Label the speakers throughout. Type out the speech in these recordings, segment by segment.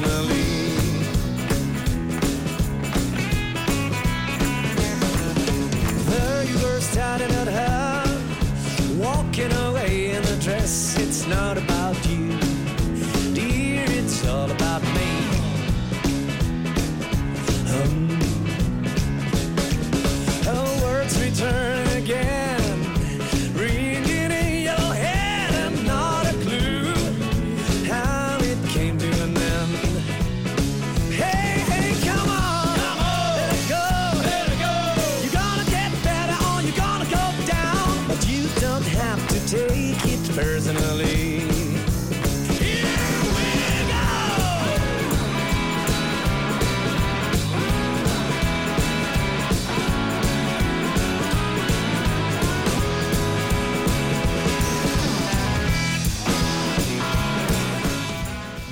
Speaker 1: personally. There you were starting at her, walking away in a dress. It's not about take it personally.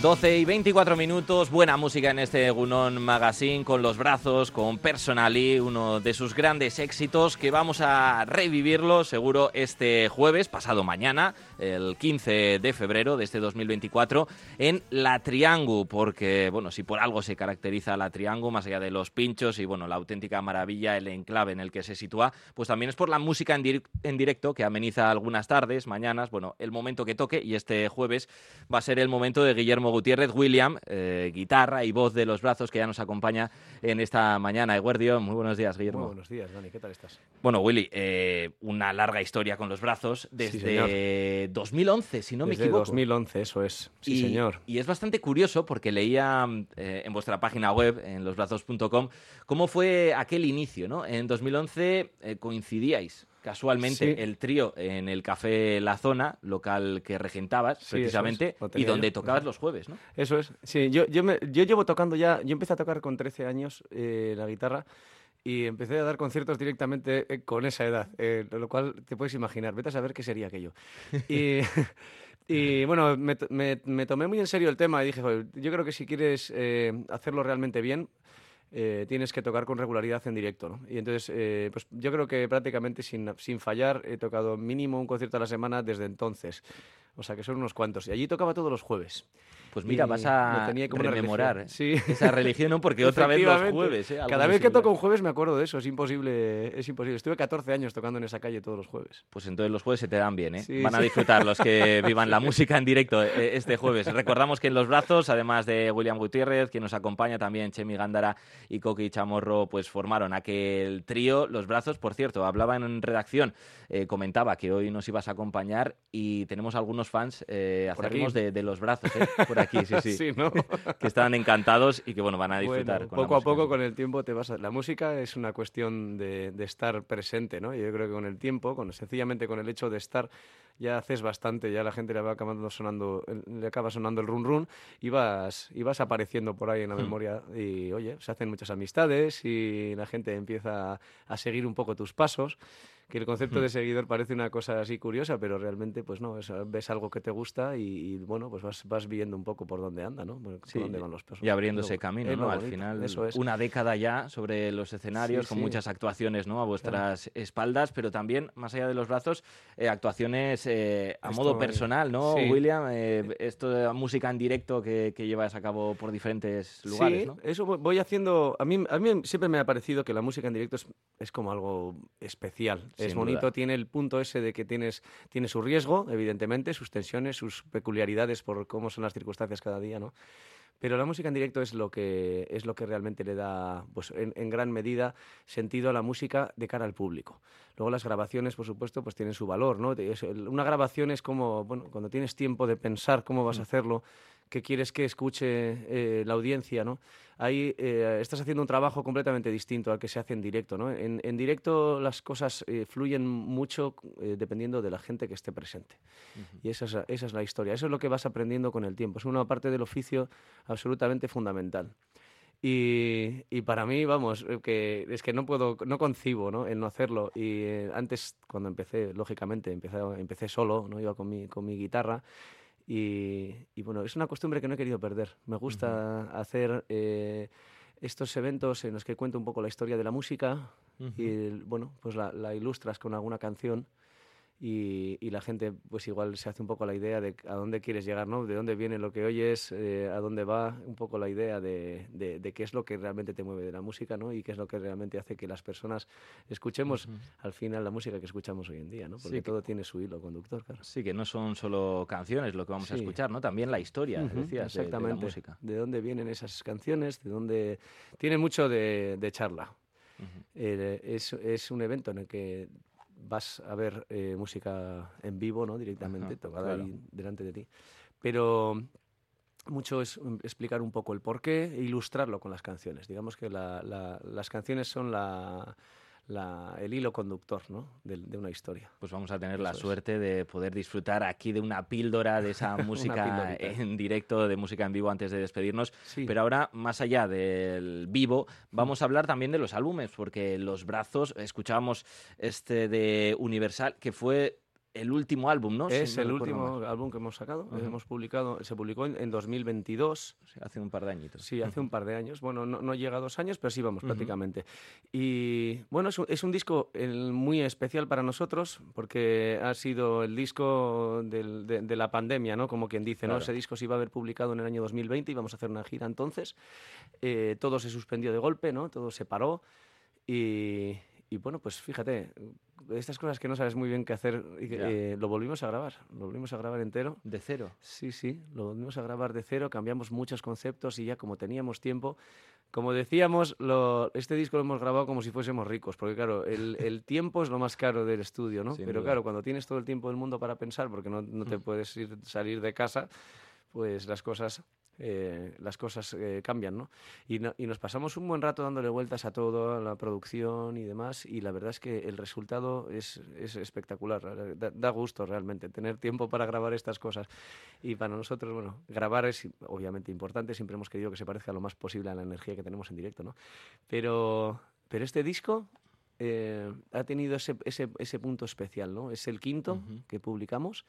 Speaker 2: 12 y 24 minutos, buena música en este Gunón Magazine con los brazos, con Personally, uno de sus grandes éxitos que vamos a revivirlo seguro este jueves, pasado mañana, el 15 de febrero de este 2024, en La Triangu, porque, bueno, si por algo se caracteriza La Triangu, más allá de los pinchos y, bueno, la auténtica maravilla, el enclave en el que se sitúa, pues también es por la música en, dir- en directo que ameniza algunas tardes, mañanas, bueno, el momento que toque y este jueves va a ser el momento de Guillermo Gutiérrez William, eh, guitarra y voz de los brazos que ya nos acompaña en esta mañana. Eguerdio, muy buenos días, Guillermo.
Speaker 3: Muy buenos días, Dani, ¿qué tal estás?
Speaker 2: Bueno, Willy, eh, una larga historia con los brazos desde 2011, si no me equivoco.
Speaker 3: 2011, eso es. Sí,
Speaker 2: y,
Speaker 3: señor.
Speaker 2: Y es bastante curioso porque leía eh, en vuestra página web, en losbrazos.com, cómo fue aquel inicio, ¿no? En 2011 eh, coincidíais casualmente
Speaker 3: Sí.
Speaker 2: el trío en el Café La Zona, local que regentabas
Speaker 3: Sí,
Speaker 2: precisamente,
Speaker 3: es,
Speaker 2: y donde
Speaker 3: yo.
Speaker 2: tocabas los jueves, ¿no?
Speaker 3: Eso es. Sí, yo, yo, me- yo llevo tocando ya. Yo empecé a tocar con 13 años eh, la guitarra y empecé a dar conciertos directamente eh, con esa edad, eh, lo cual te puedes imaginar. Vete a saber qué sería aquello. Y. Y bueno, me, me- me tomé muy en serio el tema y dije, "Joder, yo creo que si quieres eh, hacerlo realmente bien, eh, tienes que tocar con regularidad en directo, ¿no? Y entonces, eh, pues yo creo que prácticamente sin, sin fallar he tocado mínimo un concierto a la semana desde entonces. O sea, que son unos cuantos. Y allí tocaba todos los jueves.
Speaker 2: Pues mira,
Speaker 3: Y
Speaker 2: vas a
Speaker 3: tenía como
Speaker 2: rememorar
Speaker 3: religión. Sí.
Speaker 2: esa religión, ¿no? Porque otra vez los jueves, ¿eh?
Speaker 3: Cada vez que toco un jueves me acuerdo de eso. Es imposible, es imposible. Estuve 14 años tocando en esa calle todos los jueves.
Speaker 2: Pues entonces los jueves se te dan bien, ¿eh?
Speaker 3: Sí,
Speaker 2: Van a disfrutar los que vivan la música en directo eh, este jueves. Recordamos que en los brazos, además de William Gutiérrez, quien nos acompaña también, Chemi Gándara y Coqui Chamorro, pues formaron aquel trío. Los brazos, por cierto, hablaba en redacción, eh, comentaba que hoy nos ibas a acompañar y tenemos algunos fans eh, acérrimos de, de los brazos, ¿eh? Por aquí, sí, sí.
Speaker 3: Sí, ¿no?
Speaker 2: que están encantados y que, bueno, van a disfrutar.
Speaker 3: Bueno,
Speaker 2: con la
Speaker 3: poco a
Speaker 2: música.
Speaker 3: poco con el tiempo te vas a... La música es una cuestión de, de estar presente, ¿no? Yo creo que con el tiempo, con, sencillamente con el hecho de estar, ya haces bastante, ya la gente le va acabando sonando, le acaba sonando el run run y vas, y vas apareciendo por ahí en la
Speaker 2: Hmm.
Speaker 3: memoria y, oye, se hacen muchas amistades y la gente empieza a seguir un poco tus pasos. Que el concepto
Speaker 2: Hmm.
Speaker 3: de seguidor parece una cosa así curiosa, pero realmente, pues no, es- ves algo que te gusta y, y, bueno, pues vas, vas viendo un poco por dónde anda, ¿no? Por
Speaker 2: Sí,
Speaker 3: dónde van los pasos.
Speaker 2: Y abriéndose
Speaker 3: lo-
Speaker 2: camino, ¿no? Al
Speaker 3: bonito,
Speaker 2: final,
Speaker 3: eso es.
Speaker 2: una década ya sobre los escenarios,
Speaker 3: Sí,
Speaker 2: con
Speaker 3: sí.
Speaker 2: muchas actuaciones, ¿no? A vuestras espaldas, pero también, más allá de los brazos, eh, actuaciones eh, a
Speaker 3: Esto,
Speaker 2: modo personal, ¿no. William? Eh, esto de música en directo que, que llevas a cabo por diferentes lugares,
Speaker 3: sí,
Speaker 2: ¿no?
Speaker 3: eso voy- voy haciendo. A mí, a mí siempre me ha parecido que la música en directo es, es como algo especial.
Speaker 2: Sin
Speaker 3: es
Speaker 2: duda.
Speaker 3: bonito, tiene el punto ese de que tienes, tiene su riesgo, evidentemente, sus tensiones, sus peculiaridades por cómo son las circunstancias cada día, ¿no? Pero la música en directo es lo que, es lo que realmente le da, pues, en, en gran medida, sentido a la música de cara al público. Luego las grabaciones, por supuesto, pues tienen su valor, ¿no? Una grabación es como, bueno, cuando tienes tiempo de pensar cómo vas a hacerlo, qué quieres que escuche eh, la audiencia, ¿no? Ahí eh, estás haciendo un trabajo completamente distinto al que se hace en directo, ¿no? En, en directo las cosas eh, fluyen mucho eh, dependiendo de la gente que esté presente. Y esa es, esa es la historia. Eso es lo que vas aprendiendo con el tiempo. Es una parte del oficio absolutamente fundamental. Y, y para mí, vamos, eh, que es que no puedo, no concibo ¿no? el no hacerlo. Y eh, antes, cuando empecé, lógicamente, empecé, empecé solo, ¿no? iba con mi, con mi guitarra. Y, y bueno, es una costumbre que no he querido perder. Me gusta hacer eh, estos eventos en los que cuento un poco la historia de la música y, bueno, pues la, la ilustras con alguna canción y, y la gente pues igual se hace un poco la idea de a dónde quieres llegar, ¿no? De dónde viene lo que oyes, eh, a dónde va, un poco la idea de, de, de qué es lo que realmente te mueve de la música, ¿no? Y qué es lo que realmente hace que las personas escuchemos al final la música que escuchamos hoy en día, ¿no? Porque
Speaker 2: Sí, que-
Speaker 3: todo tiene su hilo conductor, claro.
Speaker 2: Sí, que no son solo canciones lo que vamos a
Speaker 3: Sí.
Speaker 2: escuchar, ¿no? También la historia,
Speaker 3: Ujú,
Speaker 2: decías, de- de, la
Speaker 3: exactamente.
Speaker 2: música.
Speaker 3: De dónde vienen esas canciones, de dónde... Tiene mucho de, charla.
Speaker 2: Ujú.
Speaker 3: Eh, es, es un evento en el que vas a ver eh, música en vivo, ¿no? Directamente,
Speaker 2: Ajá,
Speaker 3: tocada
Speaker 2: claro.
Speaker 3: ahí delante de ti. Pero mucho es explicar un poco el porqué e ilustrarlo con las canciones. Digamos que la- la- las canciones son la, la- el hilo conductor, ¿no? De, de una historia.
Speaker 2: Pues vamos a tener la
Speaker 3: es.
Speaker 2: suerte de poder disfrutar aquí de una píldora de esa música en directo, de música en vivo antes de despedirnos.
Speaker 3: Sí.
Speaker 2: Pero ahora, más allá del vivo, vamos a hablar también de los álbumes, porque Los Brazos, escuchábamos este de Universal, que fue el último álbum, ¿no? Si
Speaker 3: es
Speaker 2: no
Speaker 3: el último álbum que hemos sacado.
Speaker 2: Ujú.
Speaker 3: Hemos publicado, se publicó en, en 2022.
Speaker 2: Sí, hace un par de añitos.
Speaker 3: Sí, hace un par de años. Bueno, no, no llega a dos años, pero sí vamos,
Speaker 2: Ujú.
Speaker 3: prácticamente. Y bueno, es un, es un disco el- muy especial para nosotros porque ha sido el disco del- de, de la pandemia, ¿no? Como quien dice, ¿no?
Speaker 2: Claro.
Speaker 3: Ese disco se iba a haber publicado en el año 2020 y vamos a hacer una gira entonces. Eh, todo se suspendió de golpe, ¿no? Todo se paró y, y bueno, pues fíjate, estas cosas que no sabes muy bien qué hacer, y que,
Speaker 2: Ya.
Speaker 3: eh, lo volvimos a grabar, lo volvimos a grabar entero.
Speaker 2: De cero.
Speaker 3: Sí, sí, lo volvimos a grabar de cero, cambiamos muchos conceptos y ya como teníamos tiempo, como decíamos, lo- este disco lo hemos grabado como si fuésemos ricos, porque claro, el, el tiempo es lo más caro del estudio, ¿no?
Speaker 2: Sin
Speaker 3: Pero
Speaker 2: duda.
Speaker 3: claro, cuando tienes todo el tiempo del mundo para pensar, porque no, no te
Speaker 2: Mm.
Speaker 3: puedes ir, salir de casa, pues las cosas, eh, las cosas eh, cambian, ¿no? Y, no- y nos pasamos un buen rato dándole vueltas a todo, a la producción y demás, y la verdad es que el resultado es, es espectacular, da, da gusto realmente tener tiempo para grabar estas cosas. Y para nosotros, bueno, grabar es obviamente importante, siempre hemos querido que se parezca lo más posible a la energía que tenemos en directo, ¿no? Pero, pero este disco eh, ha tenido ese, ese, ese punto especial, ¿no? Es el quinto
Speaker 2: Ujú.
Speaker 3: que publicamos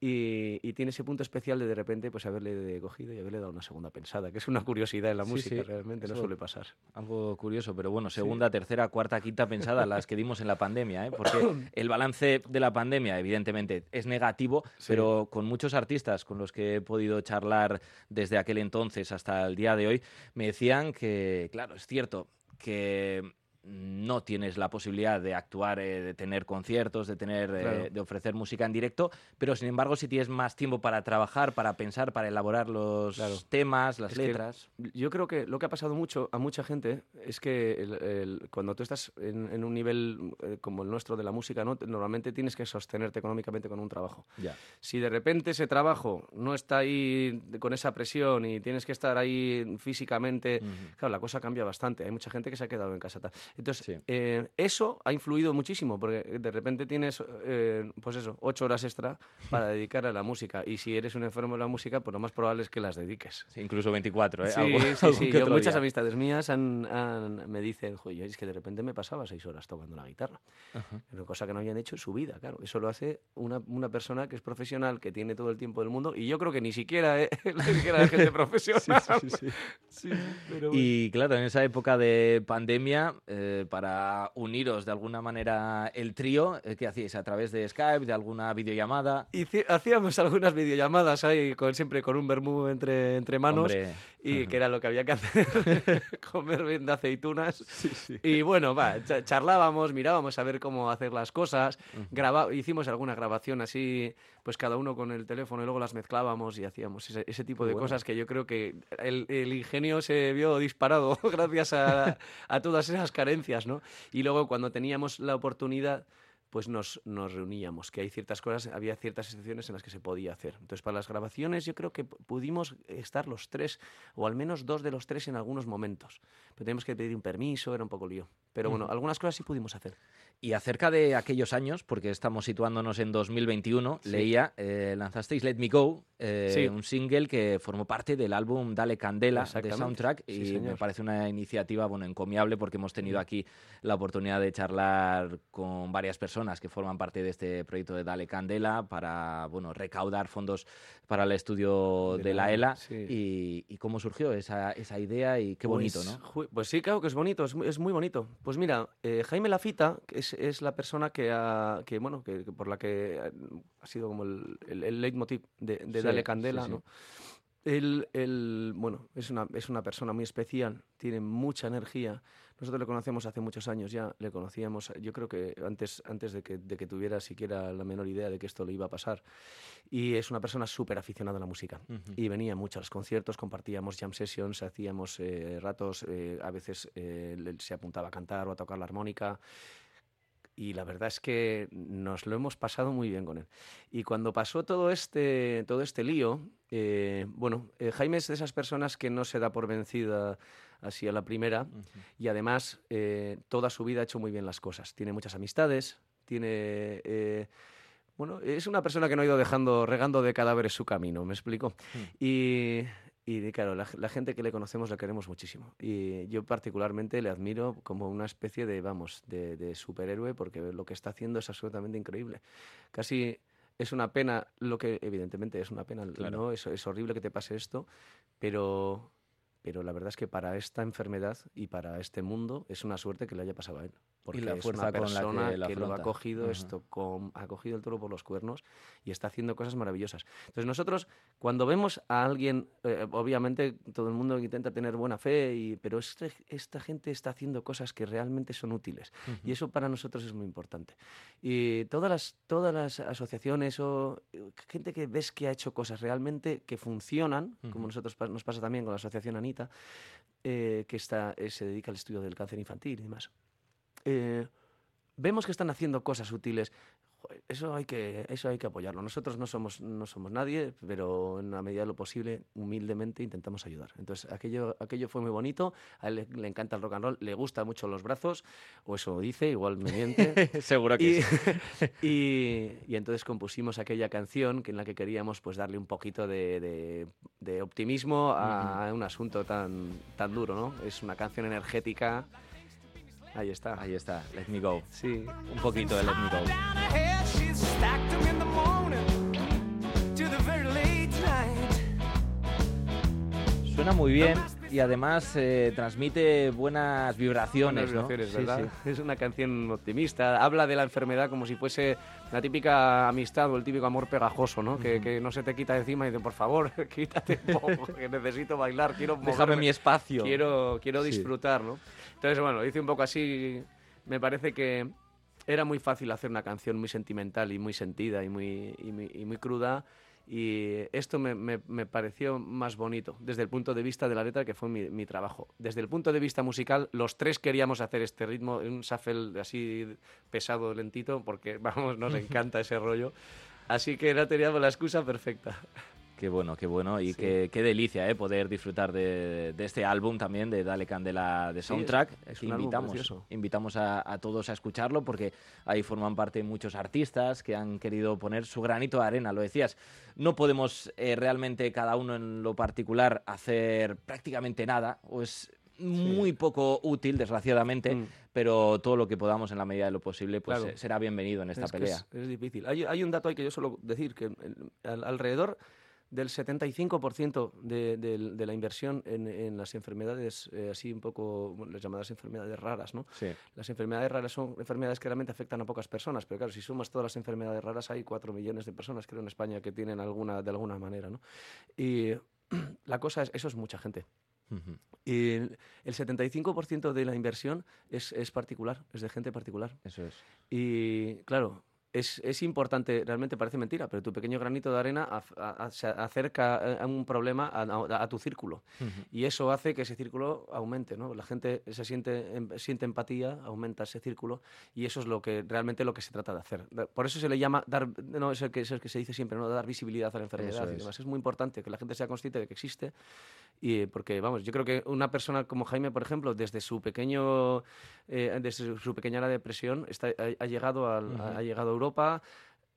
Speaker 3: y, y tiene ese punto especial de de repente pues haberle cogido y haberle dado una segunda pensada, que es una curiosidad en la
Speaker 2: Sí,
Speaker 3: música,
Speaker 2: sí,
Speaker 3: realmente, no suele pasar.
Speaker 2: Algo curioso, pero bueno, segunda, tercera, cuarta, quinta pensada, las que dimos en la pandemia, ¿eh? porque el balance de la pandemia, evidentemente, es negativo, pero con muchos artistas con los que he podido charlar desde aquel entonces hasta el día de hoy, me decían que, claro, es cierto que no tienes la posibilidad de actuar, eh, de tener conciertos, de tener, eh, de ofrecer música en directo, pero sin embargo si tienes más tiempo para trabajar, para pensar, para elaborar los
Speaker 3: Claro.
Speaker 2: temas, las
Speaker 3: Es
Speaker 2: letras.
Speaker 3: Yo creo que lo que ha pasado mucho a mucha gente es que el- el- cuando tú estás en, en un nivel eh, como el nuestro de la música, ¿no? normalmente tienes que sostenerte económicamente con un trabajo.
Speaker 2: Ya.
Speaker 3: Si de repente ese trabajo no está ahí con esa presión y tienes que estar ahí físicamente, claro, la cosa cambia bastante. Hay mucha gente que se ha quedado en casa. Entonces,
Speaker 2: Sí.
Speaker 3: eh, eso ha influido muchísimo, porque de repente tienes, eh, pues eso, ocho horas extra para dedicar a la música. Y si eres un enfermo de la música, pues lo más probable es que las dediques.
Speaker 2: Sí, incluso 24, ¿eh?
Speaker 3: Sí,
Speaker 2: Algún-
Speaker 3: sí,
Speaker 2: algún
Speaker 3: sí. Yo, muchas
Speaker 2: día.
Speaker 3: amistades mías han- han- me dicen, joder, es que de repente me pasaba seis horas tocando la guitarra.
Speaker 2: Ajá.
Speaker 3: Una cosa que no habían hecho en su vida, claro. Eso lo hace una, una persona que es profesional, que tiene todo el tiempo del mundo, y yo creo que ni siquiera, ¿eh? ni siquiera es gente profesional. Sí, sí, pero bueno.
Speaker 2: Y claro, en esa época de pandemia, eh, para uniros de alguna manera el trío, eh, ¿qué hacíais? ¿A través de Skype, de alguna videollamada?
Speaker 3: Hici- hacíamos algunas videollamadas ahí, con, siempre con un vermú entre, entre manos,
Speaker 2: Hombre,
Speaker 3: y que era lo que había que hacer, comer bien de aceitunas. Y bueno, va, cha- charlábamos, mirábamos a ver cómo hacer las cosas, graba- hicimos alguna grabación así, pues cada uno con el teléfono y luego las mezclábamos y hacíamos ese, ese tipo de
Speaker 2: bueno.
Speaker 3: cosas que yo creo que el, el ingenio se vio disparado gracias a, a todas esas carencias, ¿no? Y luego cuando teníamos la oportunidad pues nos, nos reuníamos, que hay ciertas cosas, había ciertas excepciones en las que se podía hacer. Entonces, para las grabaciones yo creo que pudimos estar los tres, o al menos dos de los tres en algunos momentos. Pero teníamos que pedir un permiso, era un poco lío. Pero bueno, algunas cosas sí pudimos hacer.
Speaker 2: Y acerca de aquellos años, porque estamos situándonos en 2021,
Speaker 3: Sí.
Speaker 2: leía, eh, lanzasteis Let Me Go, eh,
Speaker 3: Sí.
Speaker 2: un single que formó parte del álbum Dale Candela de. Soundtrack
Speaker 3: Sí,
Speaker 2: y me parece una iniciativa bueno, encomiable porque hemos tenido aquí la oportunidad de charlar con varias personas que forman parte de este proyecto de Dale Candela para bueno, recaudar fondos para el estudio de,
Speaker 3: De
Speaker 2: la
Speaker 3: la
Speaker 2: ELA
Speaker 3: sí.
Speaker 2: y, y cómo surgió esa, esa idea y qué bonito,
Speaker 3: Pues,
Speaker 2: ¿no?
Speaker 3: ju- Pues sí, claro que es bonito, es muy, es muy bonito. Pues mira, eh, Jaime Lafita que es, es la persona que, ha, que bueno, que, que por la que ha- ha sido como el, el, el leitmotiv de, de
Speaker 2: Sí,
Speaker 3: Dale Candela,
Speaker 2: sí.
Speaker 3: ¿no? Él, él, bueno, es una, es una persona muy especial, tiene mucha energía. Nosotros le conocemos hace muchos años ya, le conocíamos, yo creo que antes, antes de, que, de que tuviera siquiera la menor idea de que esto le iba a pasar. Y es una persona súper aficionada a la música.
Speaker 2: Ujú.
Speaker 3: Y venía mucho a los conciertos, compartíamos jam sessions, hacíamos eh, ratos, eh, a veces eh, se apuntaba a cantar o a tocar la armónica. Y la verdad es que nos lo hemos pasado muy bien con él. Y cuando pasó todo este, todo este lío, eh, bueno, eh, Jaime es de esas personas que no se da por vencida así a la primera
Speaker 2: Ujú.
Speaker 3: y además eh, toda su vida ha hecho muy bien las cosas. Tiene muchas amistades, tiene... eh, bueno, es una persona que no ha ido dejando, regando de cadáveres su camino, ¿me explico? Y, y claro, la, la gente que le conocemos la queremos muchísimo. Y yo particularmente le admiro como una especie de, vamos, de, de superhéroe porque lo que está haciendo es absolutamente increíble. Casi es una pena, lo que evidentemente es una pena,
Speaker 2: Claro.
Speaker 3: ¿no? Es, es horrible que te pase esto, pero, pero la verdad es que para esta enfermedad y para este mundo es una suerte que le haya pasado a él. Porque
Speaker 2: la
Speaker 3: es
Speaker 2: fuerza
Speaker 3: una
Speaker 2: con la que
Speaker 3: persona
Speaker 2: la
Speaker 3: que lo ha cogido
Speaker 2: Ujú.
Speaker 3: esto con, ha cogido el toro por los cuernos y está haciendo cosas maravillosas. Entonces nosotros cuando vemos a alguien, eh, obviamente todo el mundo intenta tener buena fe, y, pero este- esta gente está haciendo cosas que realmente son útiles y eso para nosotros es muy importante. Y todas las, todas las asociaciones o eh, gente que ves que ha hecho cosas realmente que funcionan,
Speaker 2: Ujú.
Speaker 3: como nosotros nos pasa también con la asociación Anita, eh, que está, eh, se dedica al estudio del cáncer infantil y demás. Eh, vemos que están haciendo cosas útiles. Eso hay que, eso hay que apoyarlo. Nosotros no somos, no somos nadie, pero en la medida de lo posible, humildemente intentamos ayudar. Entonces, aquello, aquello fue muy bonito. A él le, le encanta el rock and roll, le gustan mucho los brazos, o eso dice, igual me miente.
Speaker 2: Seguro que
Speaker 3: Y,
Speaker 2: sí.
Speaker 3: y- y entonces compusimos aquella canción que en la que queríamos pues darle un poquito de, de- de optimismo a un asunto tan, tan duro, ¿no? Es una canción energética. Ahí está.
Speaker 2: Ahí está, Let Me Go.
Speaker 3: Sí.
Speaker 2: Un poquito de Let Me Go.
Speaker 1: 'em.
Speaker 2: Suena muy bien y además eh, transmite buenas vibraciones,
Speaker 3: Buenas
Speaker 2: ¿no?
Speaker 3: vibraciones, ¿verdad?
Speaker 2: sí.
Speaker 3: Es una canción optimista. Habla de la enfermedad como si fuese la típica amistad o el típico amor pegajoso, ¿no? que, que no se te quita encima y dice, por favor, quítate un poco, que necesito bailar, quiero
Speaker 2: Déjame
Speaker 3: moverme".
Speaker 2: mi espacio.
Speaker 3: quiero, quiero
Speaker 2: Sí.
Speaker 3: disfrutar, ¿no? Entonces, bueno, hice un poco así. Me parece que era muy fácil hacer una canción muy sentimental y muy sentida y muy, y muy, y muy cruda. Y esto me, me- me pareció más bonito desde el punto de vista de la letra, que fue mi, mi trabajo. Desde el punto de vista musical, los tres queríamos hacer este ritmo, un shuffle así pesado, lentito, porque vamos, nos encanta ese rollo. Así que no teníamos la excusa perfecta.
Speaker 2: Qué bueno, qué bueno y
Speaker 3: Sí.
Speaker 2: qué, qué delicia ¿eh? poder disfrutar de, de este álbum también de Dale Candela de
Speaker 3: Sí, es-
Speaker 2: Soundtrack.
Speaker 3: es un álbum
Speaker 2: invitamos,
Speaker 3: precioso.
Speaker 2: invitamos a, a todos a escucharlo porque ahí forman parte muchos artistas que han querido poner su granito de arena, lo decías. No podemos eh, realmente cada uno en lo particular hacer prácticamente nada o es muy poco útil, desgraciadamente,
Speaker 3: Mm.
Speaker 2: pero todo lo que podamos en la medida de lo posible pues
Speaker 3: Claro.
Speaker 2: eh, será bienvenido en esta
Speaker 3: es
Speaker 2: pelea.
Speaker 3: es, es difícil. Hay, hay un dato ahí que yo suelo decir, que el- al- alrededor del 75% de, la inversión en, en las enfermedades, eh, así un poco, bueno, las llamadas enfermedades raras, ¿no?
Speaker 2: Sí.
Speaker 3: Las enfermedades raras son enfermedades que realmente afectan a pocas personas, pero claro, si sumas todas las enfermedades raras, hay 4 millones de personas, creo, en España que tienen alguna, de alguna manera, ¿no? Y la cosa es, eso es mucha gente. Y el, el 75% de la inversión es, es particular, es de gente particular.
Speaker 2: Eso es.
Speaker 3: Y claro, es, es importante, realmente parece mentira, pero tu pequeño granito de arena af- a- a- se acerca eh, a un problema a, a- a tu círculo.
Speaker 2: Ujú.
Speaker 3: Y eso hace que ese círculo aumente, ¿no? La gente se siente, em- siente empatía, aumenta ese círculo y eso es lo que realmente lo que se trata de hacer. Por eso se le llama dar, no, es el que, es el que se dice siempre, ¿no? Dar visibilidad a la enfermedad
Speaker 2: Eso
Speaker 3: y
Speaker 2: es.
Speaker 3: demás. Es muy importante que la gente sea consciente de que existe Y porque, vamos, yo creo que una persona como Jaime, por ejemplo, desde su pequeño, eh, desde su, pequeña depresión, está, ha, ha llegado al- ha llegado a Europa.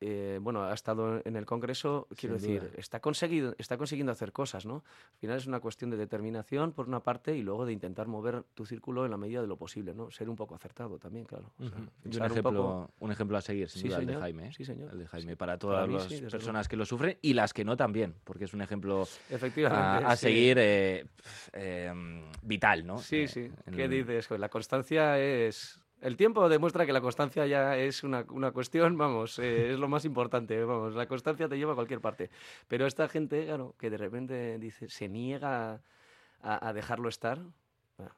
Speaker 3: Eh, bueno, ha estado en el Congreso, quiero
Speaker 2: Sin
Speaker 3: decir,
Speaker 2: duda.
Speaker 3: está, conseguido, está consiguiendo hacer cosas, ¿no? Al final es una cuestión de determinación, por una parte, y luego de intentar mover tu círculo en la medida de lo posible, ¿no? Ser un poco acertado también, claro. O sea,
Speaker 2: Ujú. Y un ejemplo,
Speaker 3: poco-
Speaker 2: un ejemplo a seguir, sin
Speaker 3: Sí,
Speaker 2: duda, el de. Jaime. ¿eh?
Speaker 3: Sí, señor.
Speaker 2: El de Jaime, para
Speaker 3: Para
Speaker 2: todas
Speaker 3: mí
Speaker 2: las
Speaker 3: sí,
Speaker 2: personas que lo sufren y las que no también, porque es un ejemplo
Speaker 3: Efectivamente.
Speaker 2: a, a
Speaker 3: sí.
Speaker 2: seguir eh, eh, vital, ¿no?
Speaker 3: Sí, sí. ¿Qué dices? La constancia es... El tiempo demuestra que la constancia ya es una, una cuestión, vamos, eh, es lo más importante, vamos, la constancia te lleva a cualquier parte. Pero esta gente, claro, que de repente dice, se niega a, dejarlo estar,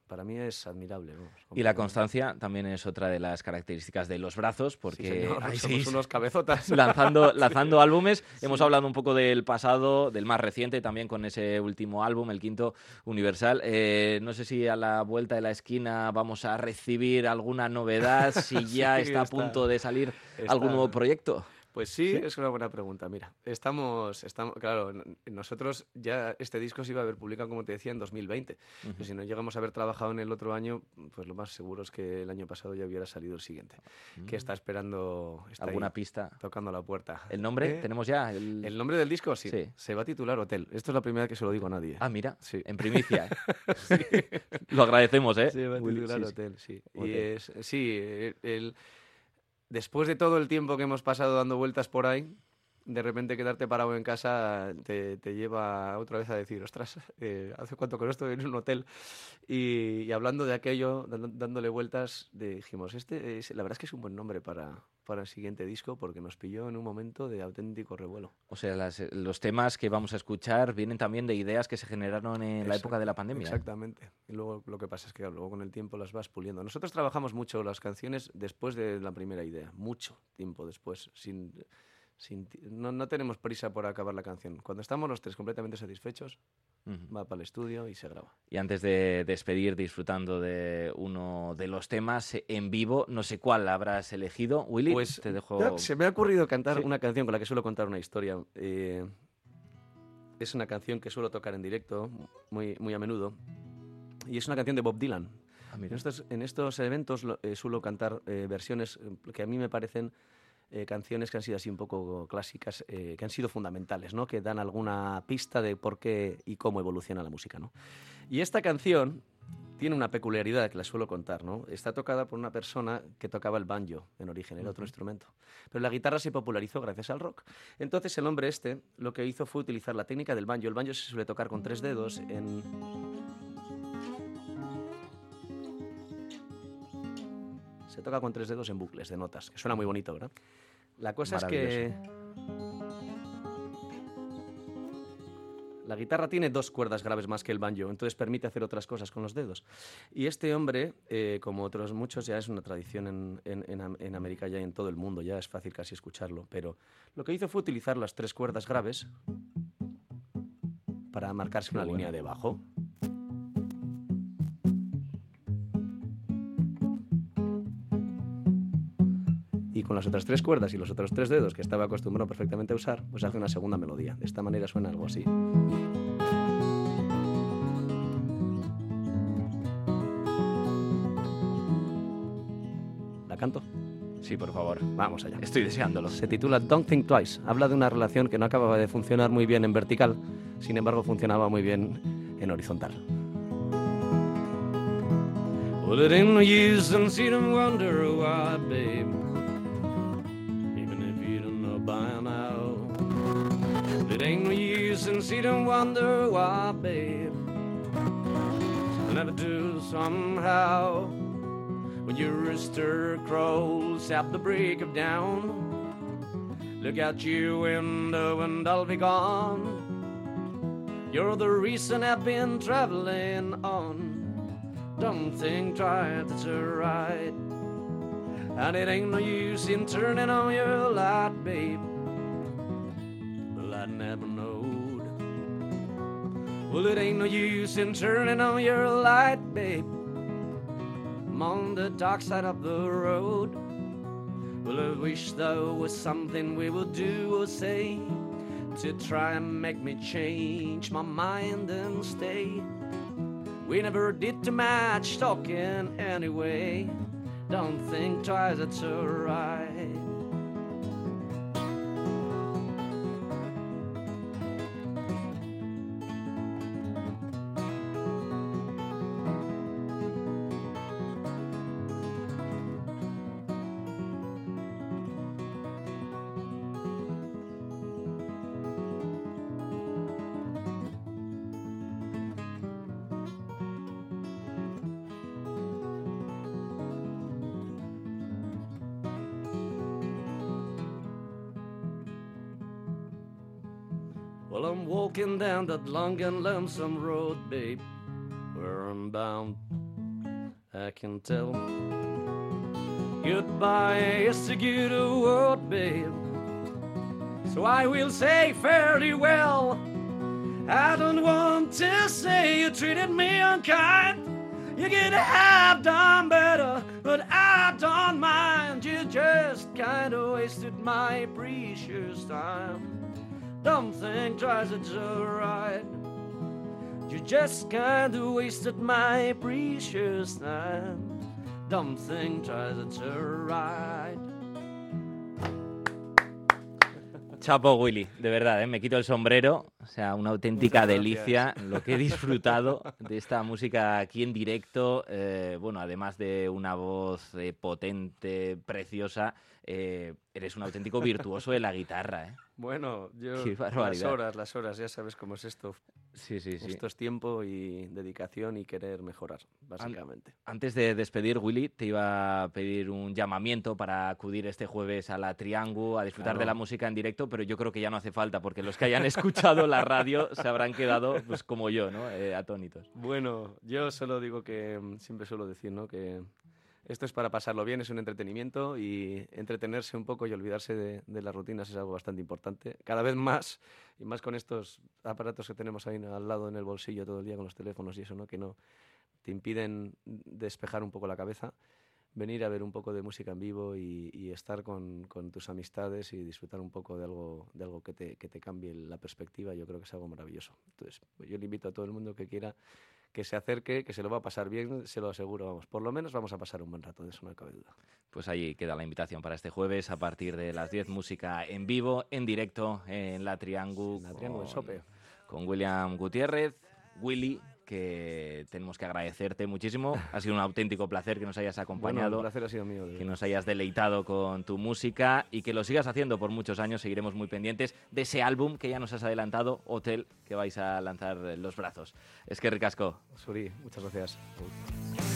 Speaker 3: para mí es admirable. vamos,
Speaker 2: Y la constancia también es otra de las características de los brazos,
Speaker 3: Sí,
Speaker 2: porque
Speaker 3: señor,
Speaker 2: ahí
Speaker 3: somos unos cabezotas.
Speaker 2: lanzando, lanzando álbumes. Hemos hablado un poco del pasado, del más reciente, también con ese último álbum, el quinto Universal. Eh, no sé si a la vuelta de la esquina vamos a recibir alguna novedad, si ya
Speaker 3: Sí,
Speaker 2: está a punto de salir algún nuevo proyecto.
Speaker 3: Pues sí, es una buena pregunta. Mira, estamos, estamos, claro, nosotros ya este disco se iba a haber publicado, como te decía, en 2020.
Speaker 2: Ujú.
Speaker 3: Pero si no llegamos a haber trabajado en el otro año, pues lo más seguro es que el año pasado ya hubiera salido el siguiente. Que está esperando, está
Speaker 2: Mm. ¿Alguna
Speaker 3: ahí,
Speaker 2: pista?
Speaker 3: tocando la puerta.
Speaker 2: ¿El nombre?
Speaker 3: ¿Eh?
Speaker 2: ¿Tenemos ya? El...
Speaker 3: El nombre del disco, sí,
Speaker 2: Sí.
Speaker 3: Se va a titular Hotel. Esto es la primera vez que se lo digo a nadie.
Speaker 2: Ah, mira,
Speaker 3: Sí.
Speaker 2: en primicia. Lo agradecemos, ¿eh?
Speaker 3: Se va a titular. Hotel, sí.
Speaker 2: Hotel.
Speaker 3: Y es, sí, el- el- después de todo el tiempo que hemos pasado dando vueltas por ahí, de repente quedarte parado en casa te, lleva otra vez a decir, ostras, eh, ¿hace cuánto que no estoy en un hotel? Y, y hablando de aquello, dándole vueltas, dijimos, este es- la verdad es que es un buen nombre para, para el siguiente disco porque nos pilló en un momento de auténtico revuelo.
Speaker 2: O sea, las- los temas que vamos a escuchar vienen también de ideas que se generaron en la época de la pandemia. ¿eh?
Speaker 3: Exactamente. Y luego lo que pasa es que luego con el tiempo las vas puliendo. Nosotros trabajamos mucho las canciones después de la primera idea, mucho tiempo después, sin, sin ti- no, no tenemos prisa por acabar la canción. Cuando estamos los tres completamente satisfechos,
Speaker 2: Ujú.
Speaker 3: va para el estudio y se graba.
Speaker 2: Y antes de despedir, disfrutando de uno de los temas eh, en vivo, no sé cuál habrás elegido. Willy,
Speaker 3: Pues
Speaker 2: te dejo.
Speaker 3: se me ha ocurrido cantar
Speaker 2: Sí.
Speaker 3: una canción con la que suelo contar una historia. Eh, es una canción que suelo tocar en directo muy, muy a menudo. Y es una canción de Bob Dylan.
Speaker 2: Ah.
Speaker 3: En estos, en estos eventos eh, suelo cantar eh, versiones que a mí me parecen eh, canciones que han sido así un poco clásicas, eh, que han sido fundamentales, ¿no? que dan alguna pista de por qué y cómo evoluciona la música. ¿no? Y esta canción tiene una peculiaridad que la suelo contar. ¿no? Está tocada por una persona que tocaba el banjo en origen, era otro instrumento. Pero la guitarra se popularizó gracias al rock. Entonces el hombre este lo que hizo fue utilizar la técnica del banjo. El banjo se suele tocar con tres dedos en... Se toca con tres dedos en bucles de notas, que suena muy bonito, ¿verdad? La cosa es que la guitarra tiene dos cuerdas graves más que el banjo, entonces permite hacer otras cosas con los dedos. Y este hombre, eh, como otros muchos, ya es una tradición en, en- en Am- en América ya y en todo el mundo, ya es fácil casi escucharlo, pero lo que hizo fue utilizar las tres cuerdas graves para marcarse una
Speaker 2: bueno.
Speaker 3: línea de bajo. Y con las otras tres cuerdas y los otros tres dedos que estaba acostumbrado perfectamente a usar, pues hace una segunda melodía. De esta manera suena algo así. ¿La canto?
Speaker 2: Sí, por favor.
Speaker 3: Vamos allá.
Speaker 2: Estoy deseándolo.
Speaker 3: Se titula Don't Think Twice. Habla de una relación que no acababa de funcionar muy bien en vertical, sin embargo funcionaba muy bien en horizontal.
Speaker 1: Well, it ain't no use in see them wonder why, babe. See them wonder why, babe. I'll never do somehow. When your rooster crows at the break of dawn. Look out your window and I'll be gone. You're the reason I've been traveling on. Don't think twice, it's alright. And it ain't no use in turning on your light, babe. Well, I never. Well, it ain't no use in turning on your light, babe. I'm on the dark side of the road. Well, I wish there was something we would do or say
Speaker 3: to try and make me change my mind and stay. We never did too much talking anyway. Don't think twice, it's alright. Down that long and lonesome road, babe, where I'm bound. I can tell. Goodbye is a good word, babe. So I will say fairly well. I don't want to say you treated me unkind. You could have done better, but I don't mind. You just kinda wasted my precious time. Don't think twice, it's alright. You just kinda wasted my precious time. Don't think twice, it's alright.
Speaker 2: Chapo Willy, de verdad, ¿eh? me quito el sombrero. O sea, una auténtica delicia lo que he disfrutado de esta música aquí en directo. Eh, bueno, además de una voz eh, potente, preciosa, eh, eres un auténtico virtuoso de la guitarra. ¿eh?
Speaker 3: Bueno, yo las horas, las horas, ya sabes cómo es esto.
Speaker 2: Sí, sí, sí.
Speaker 3: Esto es tiempo y dedicación y querer mejorar, básicamente.
Speaker 2: Antes de despedir, Willy, te iba a pedir un llamamiento para acudir este jueves a la Triangu, a disfrutar de la música en directo, pero yo creo que ya no hace falta, porque los que hayan escuchado la radio se habrán quedado, pues como yo, ¿no? Eh, atónitos.
Speaker 3: Bueno, yo solo digo que mm, siempre suelo decir, ¿no? Que esto es para pasarlo bien, es un entretenimiento y entretenerse un poco y olvidarse de, de las rutinas es algo bastante importante. Cada vez más, y más con estos aparatos que tenemos ahí al lado en el bolsillo todo el día con los teléfonos y eso, ¿no? Que no te impiden despejar un poco la cabeza. Venir a ver un poco de música en vivo y, y estar con, con tus amistades y disfrutar un poco de algo, de algo que, te, que te cambie la perspectiva, yo creo que es algo maravilloso. Entonces, pues yo le invito a todo el mundo que quiera que se acerque, que se lo va a pasar bien, se lo aseguro, vamos. Por lo menos vamos a pasar un buen rato, de eso no cabe duda.
Speaker 2: Pues ahí queda la invitación para este jueves a partir de las 10, música en vivo, en directo, en la Triangu.
Speaker 3: La Triangu del
Speaker 2: con-
Speaker 3: Sope.
Speaker 2: Con William Gutiérrez, Willy, que tenemos que agradecerte muchísimo. Ha sido un auténtico placer que nos hayas
Speaker 3: Bueno,
Speaker 2: acompañado.
Speaker 3: el placer ha sido mío.
Speaker 2: que nos hayas deleitado con tu música y que lo sigas haciendo por muchos años. Seguiremos muy pendientes de ese álbum que ya nos has adelantado, Hotel, que vais a lanzar los brazos. Es que ricasco.
Speaker 3: Suri, muchas gracias.